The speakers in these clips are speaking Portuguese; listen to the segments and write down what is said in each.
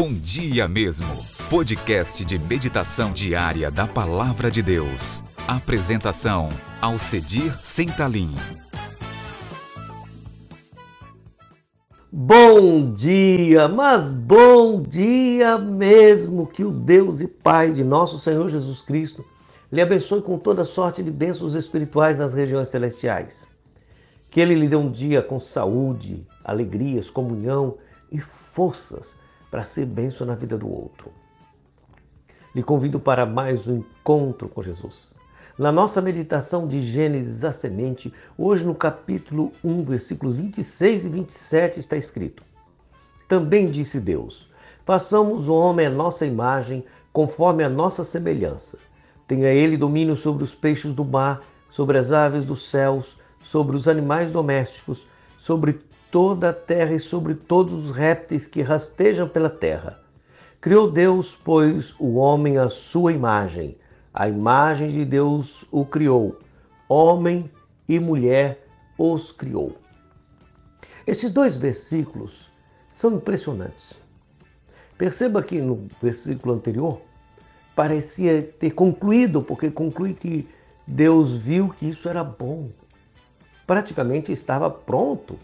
Bom Dia Mesmo, podcast de meditação diária da Palavra de Deus. Apresentação: Alcedir Sentalim. Bom dia, mas bom dia mesmo. Que o Deus e Pai de nosso Senhor Jesus Cristo lhe abençoe com toda sorte de bênçãos espirituais nas regiões celestiais. Que Ele lhe dê um dia com saúde, alegrias, comunhão e forças para ser bênção na vida do outro. Lhe convido para mais um encontro com Jesus. Na nossa meditação de Gênesis a semente, hoje no capítulo 1, versículos 26 e 27 está escrito: Também disse Deus: Façamos o homem à nossa imagem, conforme a nossa semelhança. Tenha ele domínio sobre os peixes do mar, sobre as aves dos céus, sobre os animais domésticos, sobre toda a terra e sobre todos os répteis que rastejam pela terra. Criou Deus, pois, o homem à sua imagem. A imagem de Deus o criou. Homem e mulher os criou. Esses dois versículos são impressionantes. Perceba que no versículo anterior parecia ter concluído, porque conclui que Deus viu que isso era bom. Praticamente estava pronto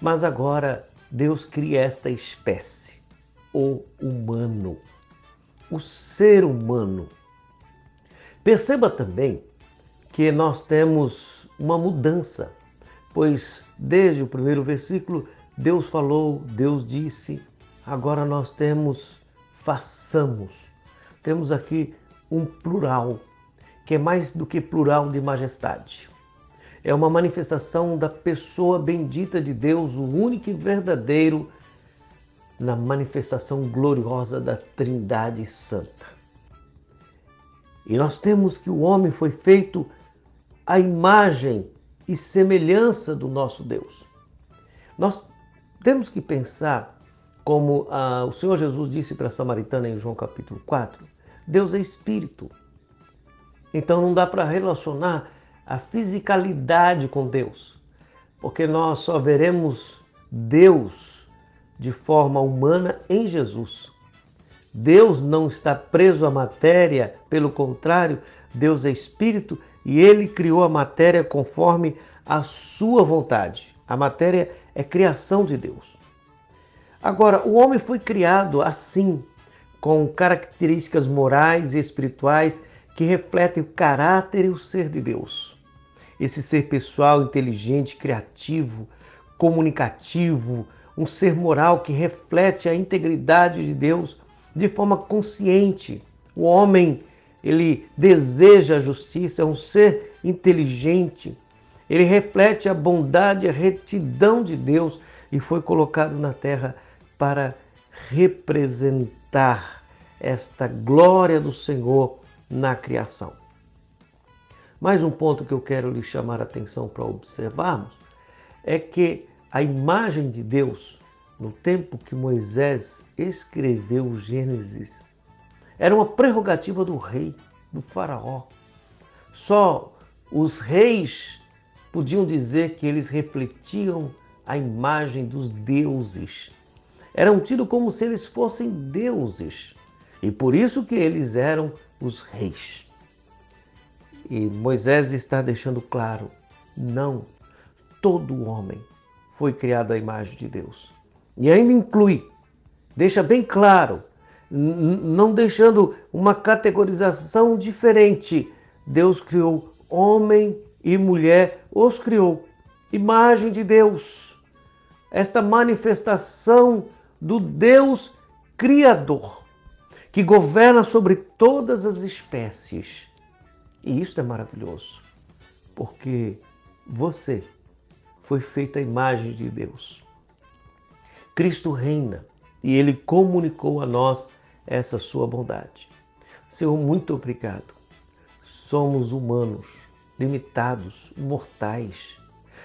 mas agora Deus cria esta espécie, o humano, o ser humano. Perceba também que nós temos uma mudança, pois desde o primeiro versículo Deus falou, Deus disse, agora nós temos façamos. Temos aqui um plural, que é mais do que plural de majestade é uma manifestação da pessoa bendita de Deus, o único e verdadeiro, na manifestação gloriosa da Trindade Santa. E nós temos que o homem foi feito à imagem e semelhança do nosso Deus. Nós temos que pensar, como ah, o Senhor Jesus disse para a Samaritana em João capítulo 4, Deus é espírito. Então não dá para relacionar a fisicalidade com Deus, porque nós só veremos Deus de forma humana em Jesus. Deus não está preso à matéria, pelo contrário, Deus é espírito e ele criou a matéria conforme a sua vontade. A matéria é criação de Deus. Agora, o homem foi criado assim, com características morais e espirituais que refletem o caráter e o ser de Deus esse ser pessoal, inteligente, criativo, comunicativo, um ser moral que reflete a integridade de Deus de forma consciente. O homem, ele deseja a justiça, é um ser inteligente. Ele reflete a bondade a retidão de Deus e foi colocado na terra para representar esta glória do Senhor na criação. Mais um ponto que eu quero lhe chamar a atenção para observarmos é que a imagem de Deus, no tempo que Moisés escreveu Gênesis, era uma prerrogativa do rei, do faraó. Só os reis podiam dizer que eles refletiam a imagem dos deuses. Eram tidos como se eles fossem deuses. E por isso que eles eram os reis. E Moisés está deixando claro: não, todo homem foi criado à imagem de Deus. E ainda inclui, deixa bem claro, não deixando uma categorização diferente. Deus criou homem e mulher, os criou. Imagem de Deus. Esta manifestação do Deus Criador, que governa sobre todas as espécies e isso é maravilhoso, porque você foi feito à imagem de Deus. Cristo reina e ele comunicou a nós essa sua bondade. Senhor, muito obrigado. Somos humanos, limitados, mortais,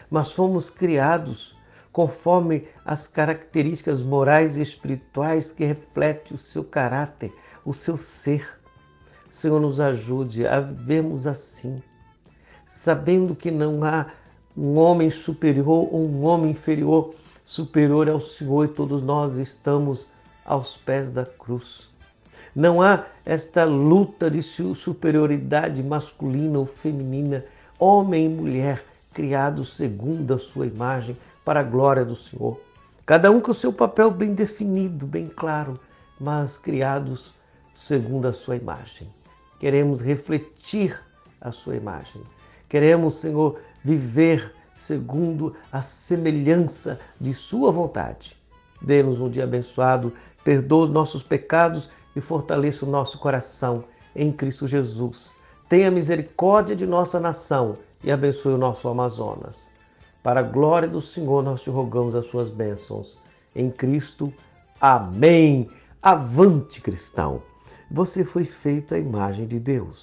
mas fomos criados conforme as características morais e espirituais que refletem o seu caráter, o seu ser. Senhor, nos ajude a vivermos assim, sabendo que não há um homem superior ou um homem inferior superior ao Senhor e todos nós estamos aos pés da cruz. Não há esta luta de superioridade masculina ou feminina, homem e mulher, criados segundo a sua imagem, para a glória do Senhor. Cada um com o seu papel bem definido, bem claro, mas criados segundo a sua imagem. Queremos refletir a sua imagem. Queremos, Senhor, viver segundo a semelhança de Sua vontade. Dê-nos um dia abençoado, perdoa os nossos pecados e fortaleça o nosso coração em Cristo Jesus. Tenha misericórdia de nossa nação e abençoe o nosso Amazonas. Para a glória do Senhor, nós te rogamos as suas bênçãos. Em Cristo, amém. Avante, cristão! Você foi feito à imagem de Deus.